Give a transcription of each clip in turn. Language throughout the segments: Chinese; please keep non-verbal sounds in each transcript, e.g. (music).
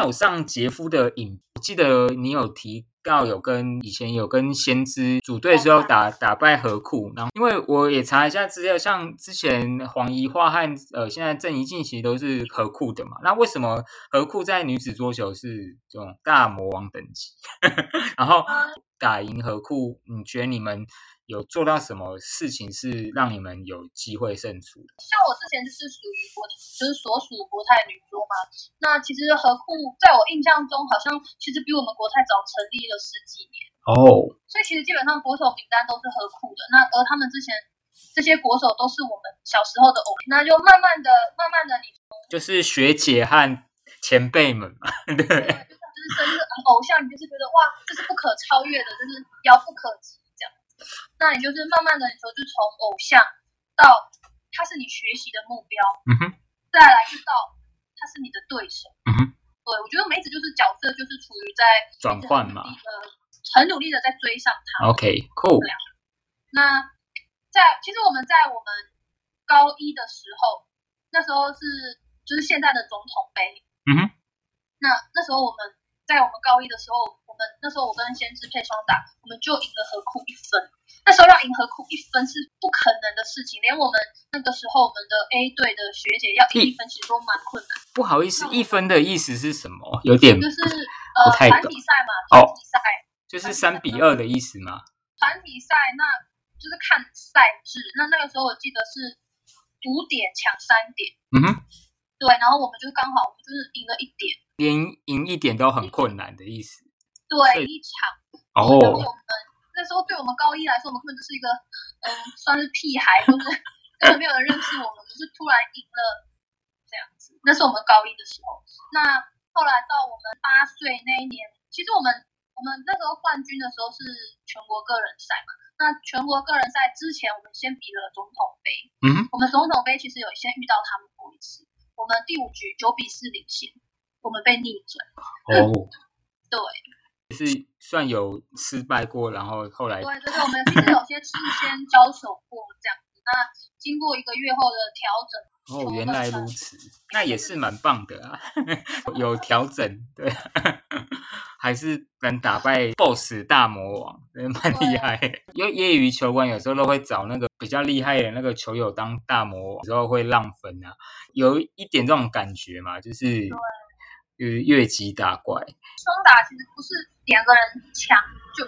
前有上杰夫的影，我记得你有提到有跟以前有跟先知组队的时候打 (laughs) 打败河库，然后因为我也查一下资料，像之前黄怡桦和呃现在郑怡静其实都是河库的嘛，那为什么河库在女子桌球是这种大魔王等级？(laughs) 然后打赢河库，你觉得你们？有做到什么事情是让你们有机会胜出的？像我之前就是属于国，就是所属国泰女桌嘛。那其实和库在我印象中，好像其实比我们国泰早成立了十几年哦。所以其实基本上国手名单都是和库的。那而他们之前这些国手都是我们小时候的偶，那就慢慢的、慢慢的，你就是学姐和前辈们嘛，对，就是生日偶像，你就是觉得哇，这是不可超越的，就是遥不可及。那你就是慢慢的，你说就从偶像到他是你学习的目标，嗯哼，再来就到他是你的对手，嗯哼，对我觉得梅子就是角色就是处于在转换嘛，很努力的在追上他。OK，cool。那在其实我们在我们高一的时候，那时候是就是现在的总统杯，嗯哼，那那时候我们。在我们高一的时候，我们那时候我跟先知配双打，我们就赢了河库一分。那时候要赢河库一分是不可能的事情，连我们那个时候我们的 A 队的学姐要赢一分，其实都蛮困难。不好意思，一分的意思是什么？有点就是呃团体赛嘛，团体赛就是三比二的意思吗？团体赛那就是看赛制，那那个时候我记得是五点抢三点，嗯哼，对，然后我们就刚好我们就是赢了一点。连赢一点都很困难的意思。对，一场。哦。我们那时候对我们高一来说，我们根本就是一个，嗯，算是屁孩，就是根本没有人认识我们，就是突然赢了这样子。那是我们高一的时候。那后来到我们八岁那一年，其实我们我们那时候冠军的时候是全国个人赛嘛。那全国个人赛之前，我们先比了总统杯。嗯。我们总统杯其实有先遇到他们过一次，我们第五局九比四领先。我们被逆转哦，(laughs) 对，是算有失败过，然后后来对，就是我们其实有些事先交手过这样子，那经过一个月后的调整，哦，原来如此，那也是蛮棒的啊，(laughs) 有调整，对，(laughs) 还是能打败 BOSS 大魔王，蛮厉害。因为业余球馆有时候都会找那个比较厉害的那个球友当大魔王，之后会浪分啊，有一点这种感觉嘛，就是。就是越级打怪，双打其实不是两个人抢，就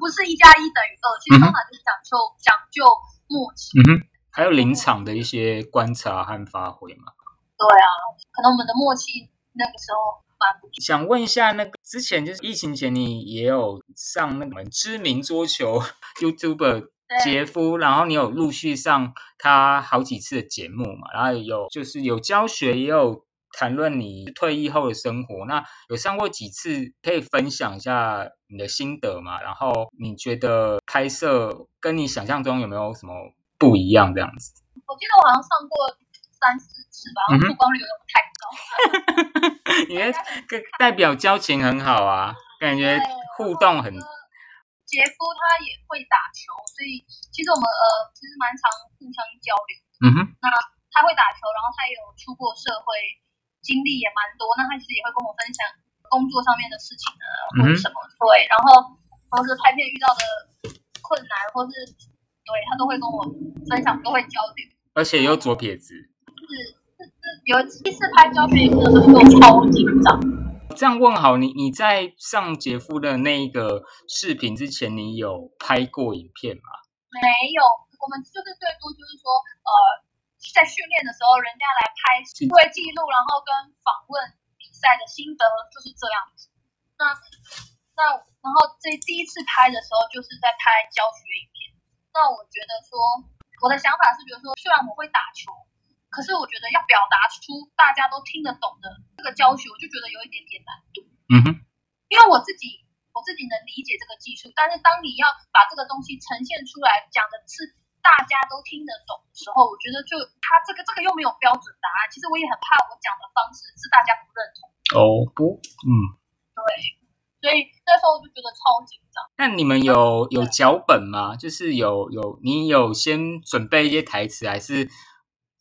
不是一加一等于二。其实双打就是讲究讲究默契，嗯哼，还有临场的一些观察和发挥嘛。对啊，可能我们的默契那个时候蛮不错。想问一下，那个之前就是疫情前，你也有上那个知名桌球 (laughs) YouTuber 杰夫，然后你有陆续上他好几次的节目嘛？然后有就是有教学，也有。谈论你退役后的生活，那有上过几次？可以分享一下你的心得嘛？然后你觉得拍摄跟你想象中有没有什么不一样？这样子？我记得我好像上过三四次吧，曝光率有点太高。(laughs) 因为跟代表交情很好啊，感觉互动很。杰夫他也会打球，所以其实我们呃其实蛮常互相交流。嗯哼。那他会打球，然后他也有出过社会。经历也蛮多，那他其实也会跟我分享工作上面的事情呢，或者什么对，然后或是拍片遇到的困难，或是对他都会跟我分享，都会交流。而且又左撇子，是是是，有一次拍教学影片的时候，我超紧张。这样问好，你你在上杰夫的那一个视频之前，你有拍过影片吗？没有，我们就是最多就是说，呃。在训练的时候，人家来拍会记录，然后跟访问比赛的心得，就是这样子。那那然后这第一次拍的时候，就是在拍教学影片。那我觉得说，我的想法是觉得说，虽然我会打球，可是我觉得要表达出大家都听得懂的这个教学，我就觉得有一点点难度。嗯哼，因为我自己我自己能理解这个技术，但是当你要把这个东西呈现出来，讲的是。大家都听得懂的时候，我觉得就他这个这个又没有标准答案。其实我也很怕我讲的方式是大家不认同。哦不，嗯，对，所以那时候我就觉得超紧张。那你们有有脚本吗？就是有有你有先准备一些台词，还是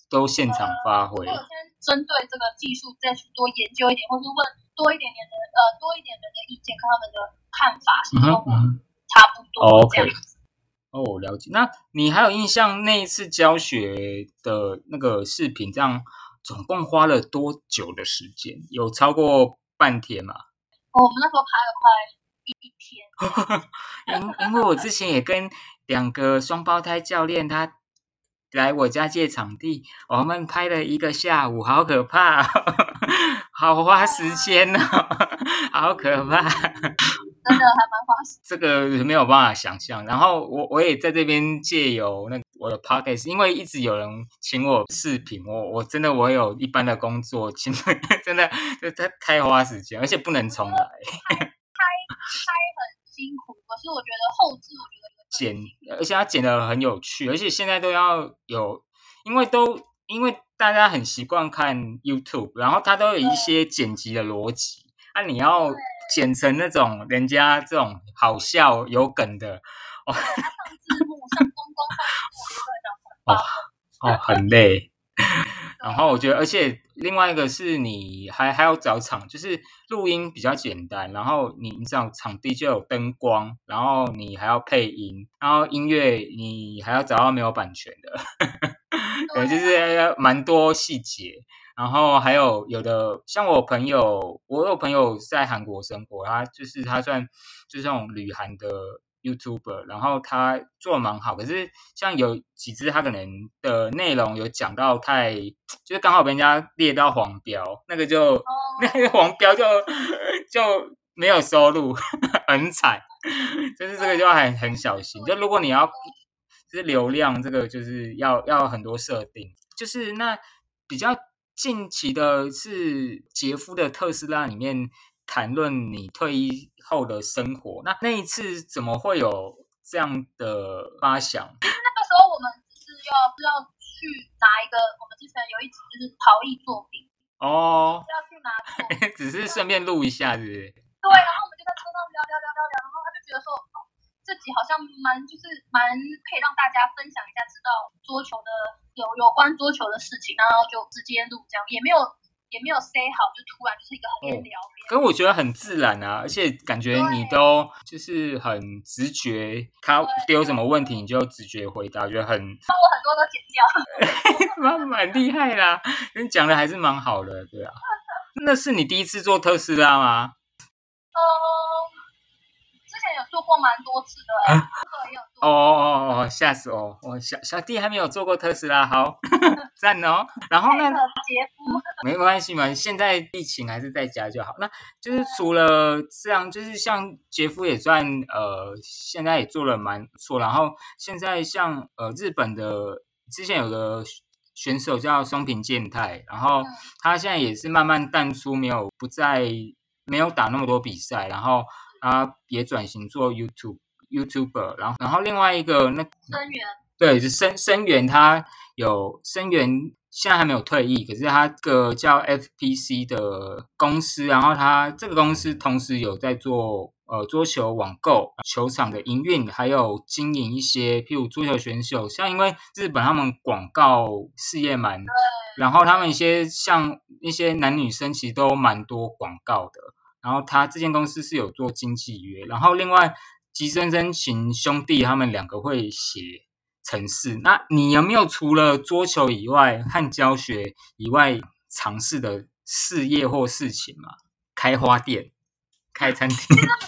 都现场发挥？我先针对这个技术再去多研究一点，或是问多多一点点的呃多一点人的意见，看他们的看法是嗯跟我哼嗯哼差不多哦这样哦，我了解。那你还有印象那一次教学的那个视频，这样总共花了多久的时间？有超过半天吗？哦我们那时候拍了快一一天，(laughs) 因因为我之前也跟两个双胞胎教练，他来我家借场地，我们拍了一个下午，好可怕、哦，(laughs) 好花时间哦，(laughs) 好可怕。真的还蛮花时这个没有办法想象。然后我我也在这边借由那个我的 podcast，因为一直有人请我视频，我我真的我有一般的工作，请 (laughs) 真的就太太花时间，而且不能重来。拍很辛苦，可是我觉得后置我觉得剪，而且它剪的很有趣，而且现在都要有，因为都因为大家很习惯看 YouTube，然后它都有一些剪辑的逻辑，啊，你要剪成那种人家这种好笑有梗的，上字幕上公公上字幕，我觉得这样很棒。哦，很累。然后我觉得，而且另外一个是你还还要找场，就是录音比较简单，然后你你找场地就有灯光，然后你还要配音，然后音乐你还要找到没有版权的，对，就是要蛮多细节。然后还有有的像我朋友，我有朋友在韩国生活，他就是他算就是那种旅韩的 YouTuber，然后他做的蛮好，可是像有几支他可能的内容有讲到太，就是刚好被人家列到黄标，那个就、哦，那个黄标就就没有收入，很惨，就是这个就要很很小心。就如果你要就是流量，这个就是要要很多设定，就是那比较近期的是杰夫的特斯拉里面谈论你退役后的生活，那那一次怎么会有这样的发想？那个时候我们只是要是要去拿一个，我们之前有一集就是陶艺作品，哦，是要去拿作品。(laughs) 只是顺便录一下，是不是？对，然后我们就在车上聊聊聊聊聊，然后他就觉得说，哦，这集好像蛮就是蛮可以让大家分享一下，知道桌球的有有关桌球的事情，然后就直接录这样，也没有也没有 say 好，就突然就是一个边聊边。可我觉得很自然啊，而且感觉你都就是很直觉，他丢什么问题你就直觉回答，觉得很帮我很多都剪掉。(laughs) 蛮蛮厉害啦。你讲的还是蛮好的，对啊。那是你第一次做特斯拉吗？嗯，之前有做过蛮多次的、哦哦哦哦，吓死我！我小小弟还没有做过特斯拉，好 (laughs) 赞哦。然后呢杰夫，没关系嘛，现在疫情还是在家就好。那就是除了这样，就是像杰夫也算呃，现在也做了蛮不错。然后现在像呃日本的之前有个选手叫松平健太，然后嗯他现在也是慢慢淡出，没有不再没有打那么多比赛，然后他也转型做 YouTube YouTuber，然后然后另外一个那生源，对，是生生源，他有生源，现在还没有退役，可是他个叫 FPC 的公司，然后他这个公司同时有在做呃桌球网购、球场的营运，还有经营一些譬如桌球选手，像因为日本他们广告事业蛮，然后他们一些像一些男女生其实都蛮多广告的，然后他这间公司是有做经纪约，然后另外吉森真琴兄弟他们两个会写程式。那你有没有除了桌球以外和教学以外尝试的事业或事情嘛？开花店、开餐厅？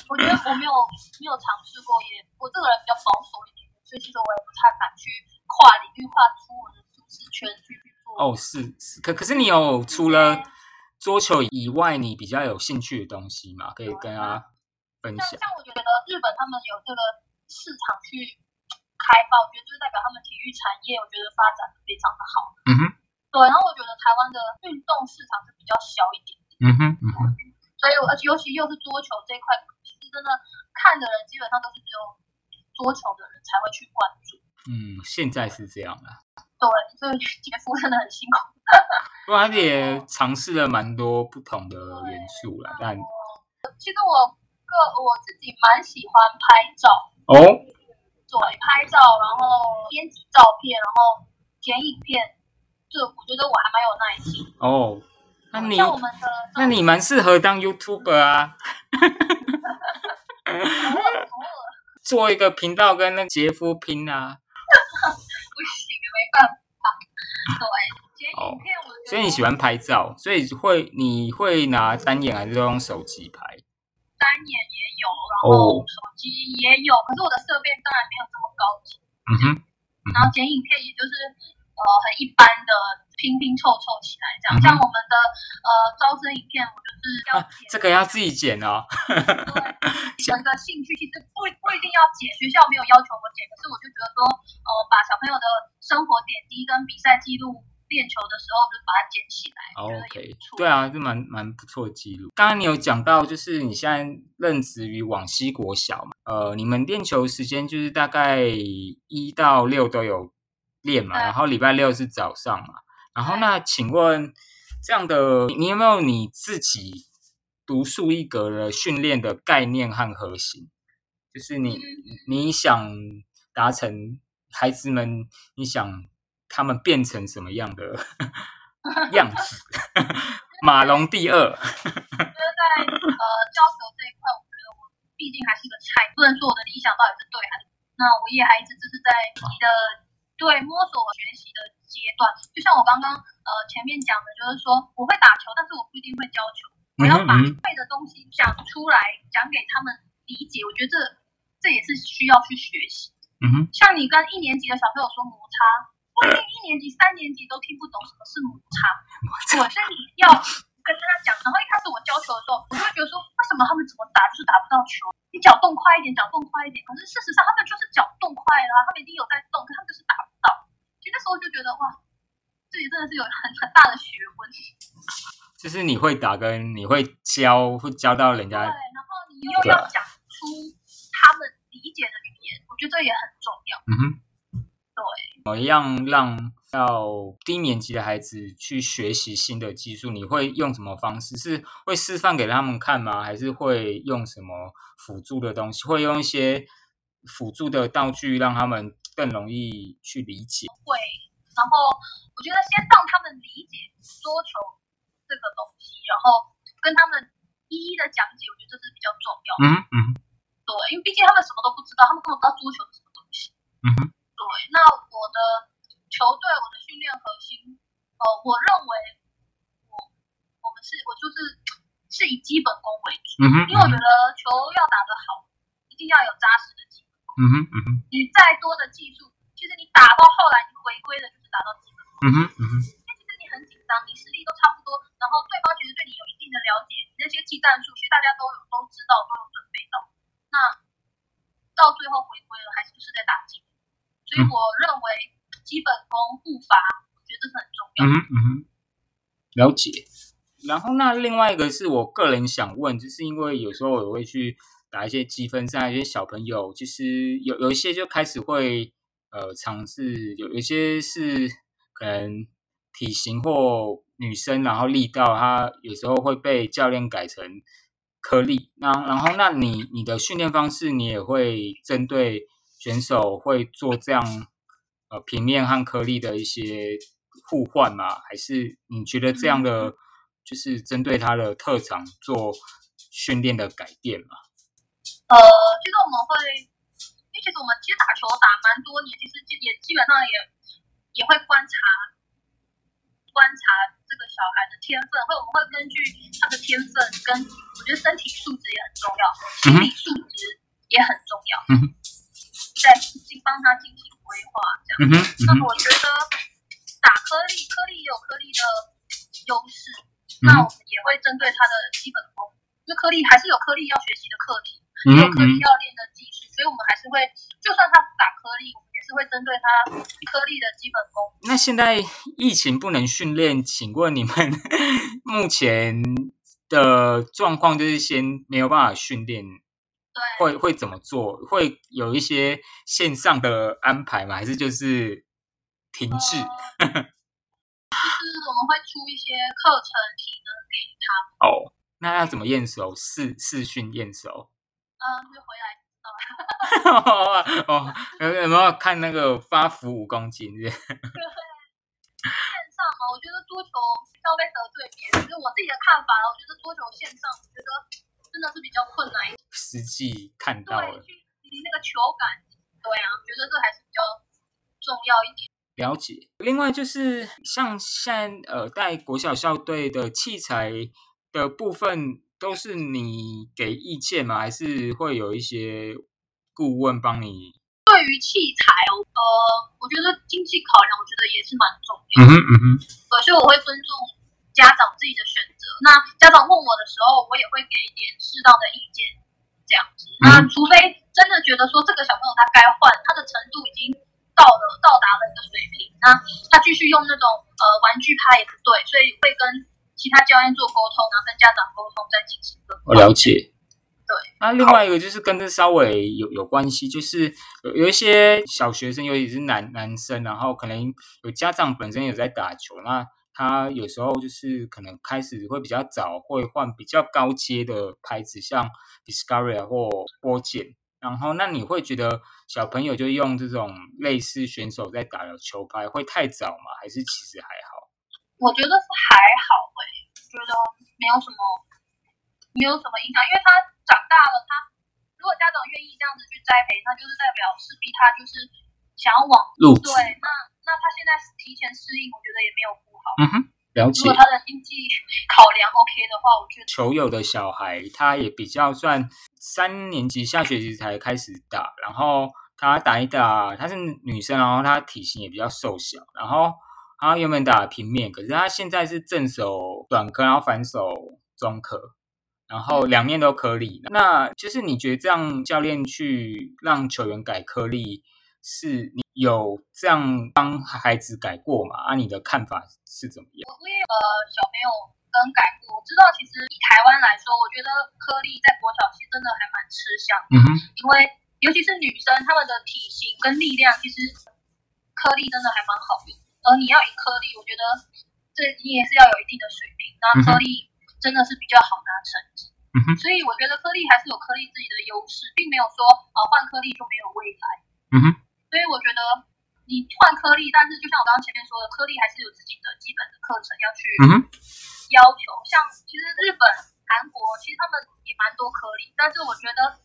我觉得我没有没有尝试过，也我这个人比较保守一点，所以其实我也不太敢去跨领域、跨出我的舒适圈去去做。哦，是是，可可是你有除了桌球以外，你比较有兴趣的东西嘛？可以跟大家分享。像像我觉得日本他们有这个市场去开发，我觉得就是代表他们体育产业，我觉得发展的非常的好。嗯哼，对，然后我觉得台湾的运动市场是比较小一点，嗯哼，嗯哼，所以我而且尤其又是桌球这一块，其实真的看的人基本上都是只有桌球的人才会去关注。嗯，现在是这样啦。对，所以杰夫真的很辛苦。不过他也尝试了蛮多不同的元素啦，但其实我个我自己蛮喜欢拍照，哦，对，拍照，然后编辑照片，然后剪影片，这我觉得我还蛮有耐心。哦，那你像我们的，那你蛮适合当 YouTuber 啊 (laughs) (laughs) 做一个频道跟那个杰夫拼啊。(laughs) 没办法。对，剪哦影片我觉得，所以你喜欢拍照，所以会你会拿单眼还是都用手机拍？单眼也有，然哦后手机也有，可是我的设备当然没有这么高级。嗯哼，然后剪影片也就是呃很一般的拼拼凑凑起来这样。嗯像我们的呃招生影片，我就是要啊，这个要自己剪哦。对有一个兴趣，其实不不一定要剪，学校没有要求我剪，可是我就觉得说，呃，把小朋友的生活点滴跟比赛记录。练球的时候就把它捡起来 OK，对啊，这蛮蛮不错的记录。刚刚你有讲到，就是你现在任职于往西国小嘛，呃，你们练球时间就是大概一到六都有练嘛，然后礼拜六是早上嘛。然后那请问这样的，你有没有你自己独树一格的训练的概念和核心？就是你嗯。你想达成孩子们，你想他们变成什么样的 (laughs) 样子？(laughs) 马龙第二，我觉得在呃教球这一块，我觉得我毕竟还是个菜，不能说我的理想到底是对还是错那我也还一直就是在你的对摸索学习的阶段。就像我刚刚呃前面讲的，就是说我会打球，但是我不一定会教球。我要把会的东西讲出来，讲给他们理解。我觉得这这也是需要去学习。嗯哼，像你跟一年级的小朋友说摩擦，不一定一年级、三年级都听不懂什么是摩擦。我所以你要跟他讲。然后一开始我教球的时候，我就会觉得说，为什么他们怎么打就是打不到球？你脚动快一点，脚动快一点。可是事实上，他们就是脚动快啦，他们一定有在动，可他们就是打不那时候就觉得哇，这里真的是有很很大的学问。就是你会打跟你会教，会教到人家对，然后你又要讲出他们理解的语言，我觉得这也很重要。嗯哼，对，怎么样让到低年级的孩子去学习新的技术？你会用什么方式？是会示范给他们看吗？还是会用什么辅助的东西？会用一些辅助的道具让他们更容易去理解？会，然后我觉得先让他们理解桌球这个东西，然后跟他们一一的讲解，我觉得这是比较重要的。嗯嗯对，因为毕竟他们什么都不知道，他们根本不知道桌球是什么东西。嗯哼对，那我的球队，我的训练核心，呃，我认为我我们是我就是是以基本功为主，嗯哼因为我觉得球要打得好，一定要有扎实的。嗯哼嗯哼你再多的技术，其实你打到后来，你回归的就是打到基本功。嗯哼嗯哼因为其实你很紧张，你实力都差不多，然后对方其实对你有一定的了解，你那些技战术其实大家都有都知道，都有准备到。那到最后回归了，还是不是在打基本。所以我认为基本功步伐，我觉得这是很重要。嗯哼嗯哼，了解。然后那另外一个是我个人想问，就是因为有时候我会去打一些积分赛，有些小朋友其实有有一些就开始会呃尝试，有有一些是可能体型或女生，然后力道，他有时候会被教练改成颗粒。那然后那你你的训练方式，你也会针对选手会做这样呃平面和颗粒的一些互换吗？还是你觉得这样的就是针对他的特长做训练的改变吗？呃，其实我们会，因为其实我们其实打球打蛮多年，其实基也基本上也也会观察观察这个小孩的天分，会我们会根据他的天分跟我觉得身体素质也很重要，心理素质也很重要，嗯在进帮他进行规划这样。嗯哼嗯那我觉得打颗粒，颗粒也有颗粒的优势，嗯那我们也会针对他的基本功，因为颗粒还是有颗粒要学习的课题。有颗粒嗯，要练的技术，所以我们还是会，就算他打颗粒，我们也是会针对他颗粒的基本功。那现在疫情不能训练，请问你们 (laughs) 目前的状况就是先没有办法训练，对，会会怎么做？会有一些线上的安排吗？还是就是停滞？呃就是我们会出一些课程体能给他，(laughs) 哦，那要怎么验收？试试训验收？嗯，就回来 (laughs) 哦，有有没有看那个发福五公斤？是不是线上哦，我我觉得桌球要被得罪别人，就是我自己的看法了。我觉得桌球线上，我觉得真的是比较困难。实际看到对，了，那个球感，对啊，我觉得这还是比较重要一点。了解。另外就是像现在呃带国小校队的器材的部分，都是你给意见吗？还是会有一些顾问帮你？对于器材哦，呃，我觉得经济考量，我觉得也是蛮重要的。嗯哼嗯哼，对，所以我会尊重家长自己的选择。那家长问我的时候，我也会给一点适当的意见，这样子。那嗯除非真的觉得说这个小朋友他该换，他的程度已经到了到达了一个水平，那他继续用那种呃玩具拍也不对，所以会跟其他教练做沟通，然后跟家长沟通，再进行更我了解。对，那另外一个就是跟这稍微有有关系，就是有有一些小学生，尤其是男男生，然后可能有家长本身有在打球，那他有时候就是可能开始会比较早会换比较高阶的牌子，像 Discovery 或波剑。然后，那你会觉得小朋友就用这种类似选手在打的球拍会太早吗？还是其实还好？我觉得是还好诶、觉得没有什么没有什么影响，因为他长大了，他如果家长愿意这样子去栽培，那就是代表势必他就是想要往路对，那那他现在提前适应，我觉得也没有不好。嗯哼，了解如果。他的经济考量 OK 的话，我觉得球友的小孩，他也比较算三年级下学期才开始打，然后他打一打，她是女生，然后她体型也比较瘦小，然后她原本打平面，可是他现在是正手短科，然后反手中科，然后两面都颗粒。那就是你觉得这样教练去让球员改颗粒，是你有这样帮孩子改过吗？啊，你的看法是怎么样？我也有呃小朋友跟改过，我知道其实以台湾来说，我觉得颗粒在国小其实真的还蛮吃香的。嗯哼，因为尤其是女生，她们的体型跟力量，其实颗粒真的还蛮好用。而你要以颗粒，我觉得这你也是要有一定的水平，那颗粒真的是比较好拿成绩。嗯哼所以我觉得颗粒还是有颗粒自己的优势，并没有说呃换颗粒就没有未来。嗯哼，所以我觉得你换颗粒，但是就像我刚刚前面说的，颗粒还是有自己的基本的课程要去要求。像其实日本、韩国，其实他们也蛮多颗粒，但是我觉得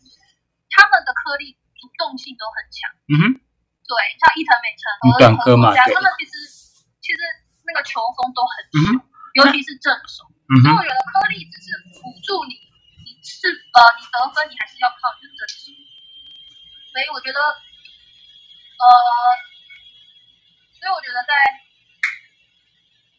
他们的颗粒主动性都很强。嗯哼。对，像伊藤美诚嗯短颗嘛对和他们其实其实那个球风都很嗯凶，尤其是正手。嗯所以我觉得颗粒只是辅助你，你是呃你得分，你还是要靠你的正手。所以我觉得呃，所以我觉得在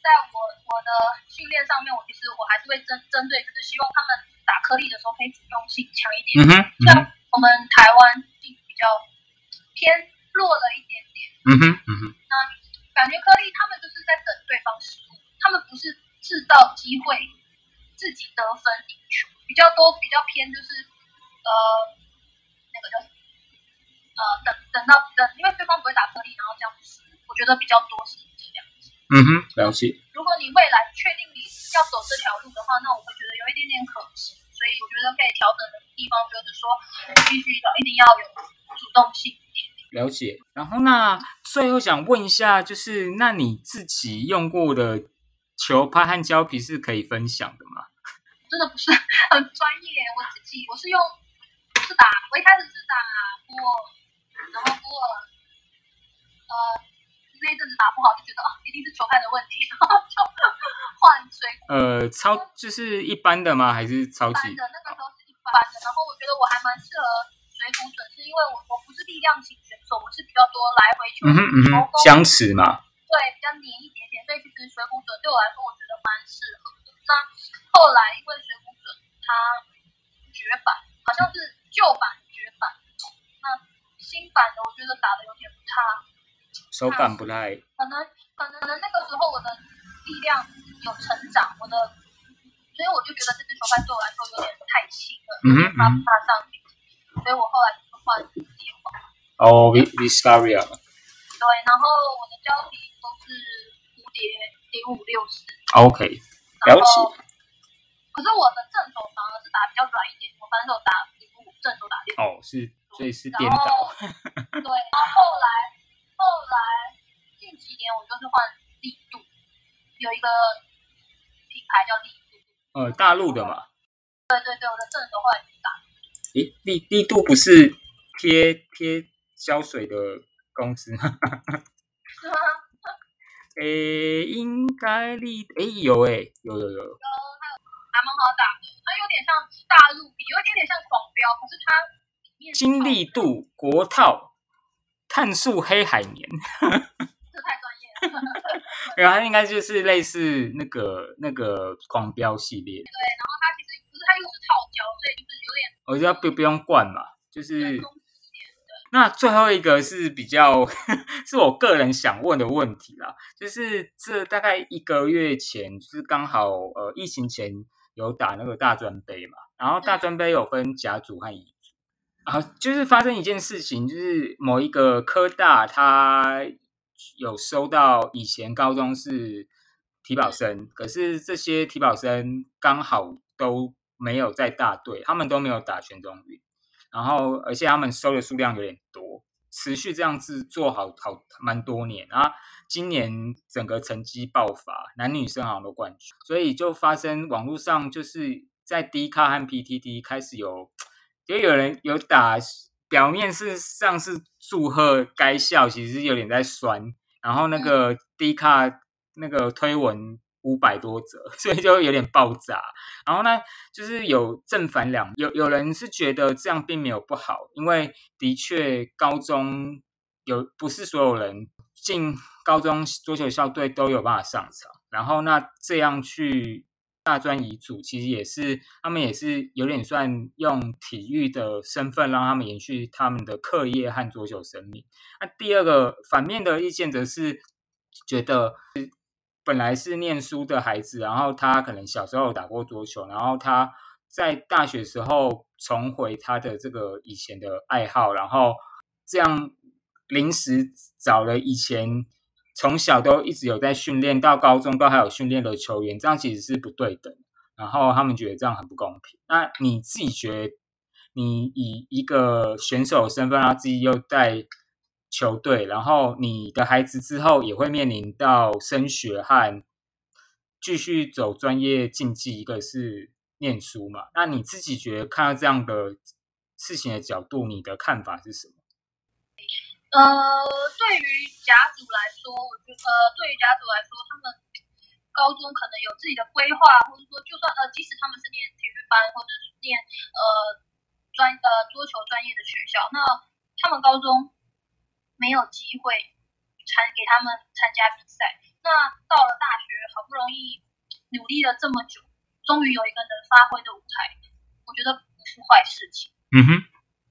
在我我的训练上面，我其实我还是会针针对，就是希望他们打颗粒的时候可以主动性强一点。嗯哼，嗯像，我们台湾比较偏弱了一点点，嗯哼，嗯哼，那感觉颗粒他们就是在等对方失误，他们不是制造机会自己得分赢球，比较多比较偏就是呃那个叫什么呃等等到等，因为对方不会打颗粒，然后这样子，我觉得比较多是这样子。嗯哼，了解。如果你未来确定你要走这条路的话，那我会觉得有一点点可惜。所以我觉得可以调整的地方就是说，必须要一定要有主动性一点。了解。然后那最后想问一下，就是那你自己用过的球拍和胶皮是可以分享的吗？(laughs) 真的不是很专业。我自己我是用是打，我一开始是打波尔，然后波尔呃那一阵子打不好，就觉得啊一定是球拍的问题，然后就换水呃，超就是一般的吗？还是超般级？的那个时候是一般的，然后我觉得我还蛮适合水谷准，是因为我我不是力量型选手，我是比较多来回球，嗯哼嗯哼，风相持嘛。对，比较黏一点点，所以其实水谷准对我来说，我觉得蛮适合的。那后来因为水谷准它绝版，好像是旧版绝版，那新版的我觉得打的有点不差，手感不太，可能可能可能那个时候我的力量有成长，我的，所以我就觉得这只球拍对我来说有点太轻了，嗯哼有点搭不上上去，所以我后来就换蝶花。哦，V Viscaria，对，然后我的胶皮都是蝴蝶零五六四。OK，了解。可是我的正手反而是打比较软一点，我反手打零五，正手打六。哦，是，所以是颠倒。(laughs) 对，然后后来后来近几年我就是换力度，有一个品牌叫力度，呃，大陆的嘛。对对对，我的正手后来去打。诶，力力度不是贴贴胶水的公司吗？是吗？诶，应该力诶有诶有有有，有还蛮好打的，它有点像大陆笔，有一点点像狂飙，可是它里面是金力度国套碳素黑海绵，这太专业了。(laughs) 然后它应该就是类似那个那个狂飙系列，对然后它其实不是它又是套胶，所以就是有点我知道不不用灌嘛，就是。那最后一个是比较 (laughs) 是我个人想问的问题啦，就是这大概一个月前，就是刚好呃疫情前有打那个大专杯嘛，然后大专杯有分甲组和乙组，然后就是发生一件事情，就是某一个科大他有收到以前高中是体保生，可是这些体保生刚好都没有在大队，他们都没有打全中运。然后而且他们收的数量有点多，持续这样子做好好蛮多年，然后今年整个成绩爆发，男女生好像都冠军，所以就发生网络上就是在 D 卡和 PTT 开始有，就有人有打，表面是上是祝贺该校，其实有点在酸，然后那个 D 卡那个推文。五百多折，(laughs) 所以就有点爆炸。然后呢，就是有正反两，有有人是觉得这样并没有不好，因为的确高中有不是所有人进高中桌球校队都有办法上场。然后那这样去大专乙组，其实也是他们也是有点算用体育的身份让他们延续他们的课业和桌球生命。那第二个反面的意见则是觉得。本来是念书的孩子，然后他可能小时候打过桌球，然后他在大学时候重回他的这个以前的爱好，然后这样临时找了以前从小都一直有在训练，到高中都还有训练的球员，这样其实是不对等。然后他们觉得这样很不公平。那你自己觉，你以一个选手身份，然后自己又在。球队，然后你的孩子之后也会面临到升学和继续走专业竞技，一个是念书嘛？那你自己觉得看到这样的事情的角度，你的看法是什么？呃，对于甲组来说，我觉得对于甲组来说，他们高中可能有自己的规划，或者说就算呃，即使他们是念体育班或者是念呃专呃桌球专业的学校，那他们高中。没有机会参给他们参加比赛，那到了大学，好不容易努力了这么久，终于有一个能发挥的舞台，我觉得不是坏事情。嗯哼。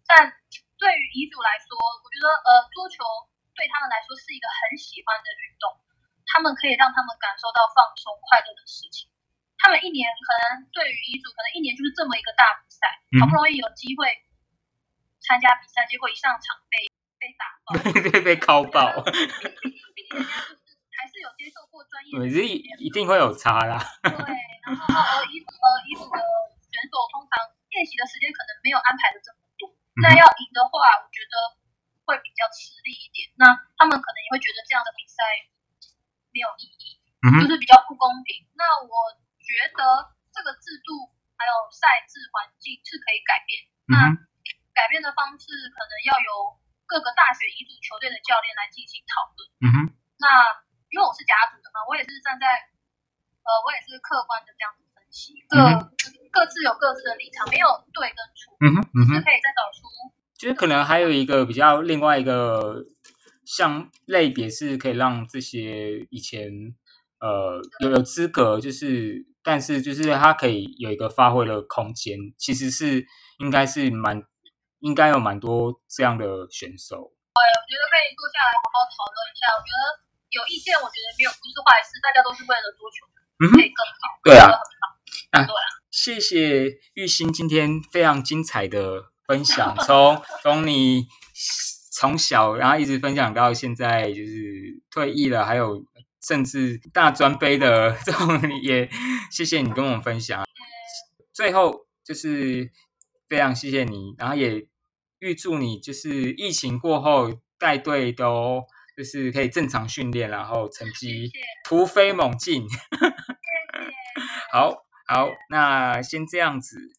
但对于遗嘱来说，我觉得呃，桌球对他们来说是一个很喜欢的运动，他们可以让他们感受到放松快乐的事情。他们一年可能对于遗嘱，可能一年就是这么一个大比赛，好不容易有机会参加比赛，结果一上场被。被打爆，(laughs) 被被敲爆。毕竟人家就是还是有接受过专业，对，这一定会有差啦。对，然后呃，一呃一组的选手通常练习的时间可能没有安排的这么多，那要赢的话，我觉得会比较吃力一点。那他们可能也会觉得这样的比赛没有意义，就是比较不公平。那我觉得这个制度还有赛制环境是可以改变。那改变的方式可能要有。各个大学乙组球队的教练来进行讨论。嗯哼。那因为我是甲组的嘛，我也是站在呃，我也是客观的这样子分析，各各自有各自的立场，没有对跟错。嗯哼，嗯哼。是可以再找出。就是可能还有一个比较另外一个像类别，是可以让这些以前呃有有资格，就是但是就是他可以有一个发挥的空间，其实是应该是蛮。应该有蛮多这样的选手。对，我觉得可以坐下来好好讨论一下。我觉得有意见，我觉得没有不是坏事，大家都是为了桌球，可以更好。对啊，啊。谢谢玉兴今天非常精彩的分享，(laughs) 从从你从小然后一直分享到现在，就是退役了，还有甚至大专杯的这种，也谢谢你跟我们分享。最后就是非常谢谢你，然后也。预祝你就是疫情过后带队都就是可以正常训练，然后成绩突飞猛进。(laughs) 谢谢。好好，那先这样子，好。